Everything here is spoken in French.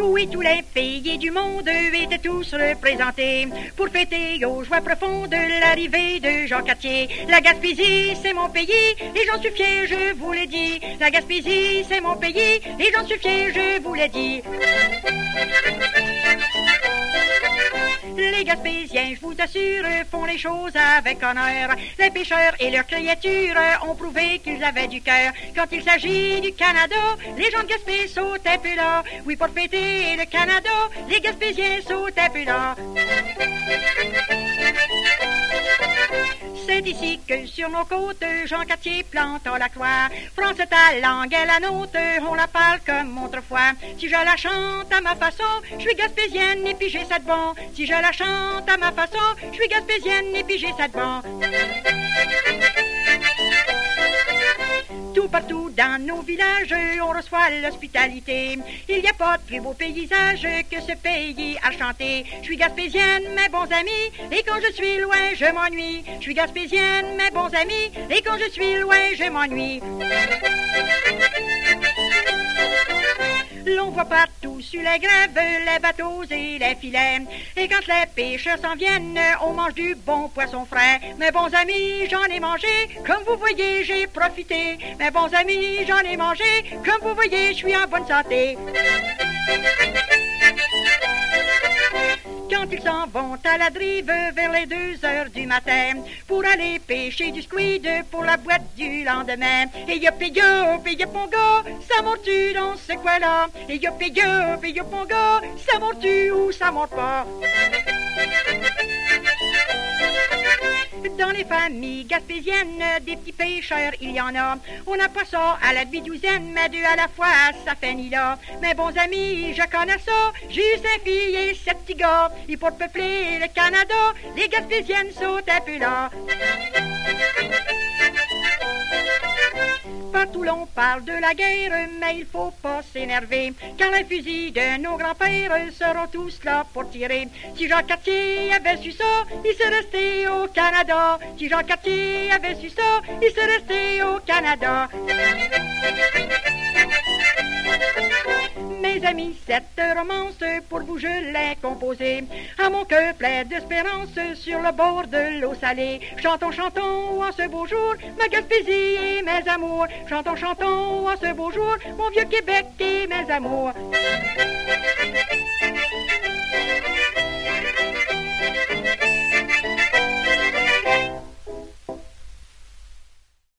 Oui, tous les pays du monde étaient tous représentés pour fêter aux joies profondes l'arrivée de Jean Cartier. La Gaspésie, c'est mon pays et j'en suis fier, je vous l'ai dit. La Gaspésie, c'est mon pays et j'en suis fier, je vous l'ai dit. Gaspésiens, je vous assure, font les choses avec honneur. Les pêcheurs et leurs créatures ont prouvé qu'ils avaient du cœur. Quand il s'agit du Canada, les gens de Gaspé sautaient plus là. Oui, pour fêter le Canada, les Gaspésiens sautaient plus là. C'est ici que sur nos côtes, Jean Cartier plante la croix. France ta langue est la nôtre, on la parle comme autrefois. Si je la chante à ma façon, je suis gaspésienne et puis j'ai ça de. Si je la chante à ma façon, je suis gaspésienne et puis j'ai ça de. Tout partout dans nos villages, on reçoit l'hospitalité. Il n'y a pas de plus beau paysage que ce pays chanter. Je suis gaspésienne, mes bons amis, et quand je suis loin, je m'ennuie. Je suis gaspésienne, mes bons amis, et quand je suis loin, je m'ennuie. L'on voit sur les grèves les bateaux et les filets. Et quand les pêcheurs s'en viennent, on mange du bon poisson frais. Mes bons amis, j'en ai mangé, comme vous voyez, j'ai profité. Mes bons amis, j'en ai mangé, comme vous voyez, je suis en bonne santé. Quand ils s'en vont à la drive vers les deux heures du matin pour aller pêcher du squid pour la boîte du lendemain. Et et yop mon gars, ça mord-tu dans ce coin-là? Et et yop mon gars, ça mord-tu ou ça mord pas? Dans les familles gaspésiennes, des petits pêcheurs, il y en a. On n'a pas ça à la demi-douzaine, mais deux à la fois, ça fait ni là. Mes bons amis, je connais ça. J'ai cinq filles et sept petits gars. Et pour peupler le Canada, les gaspésiennes sautent un peu là. Partout l'on parle de la guerre, mais il faut pas s'énerver, car les fusils de nos grands-pères seront tous là pour tirer. Si Jean Cartier avait su ça, il serait resté au Canada. Si Jean Cartier avait su ça, il serait resté au Canada. Vous je l'ai composée. À mon cœur plein d'espérance, sur le bord de l'eau salée. Chantons, chantons en ce beau jour, ma Gaspésie et mes amours. Chantons, chantons en ce beau jour, mon vieux Québec et mes amours.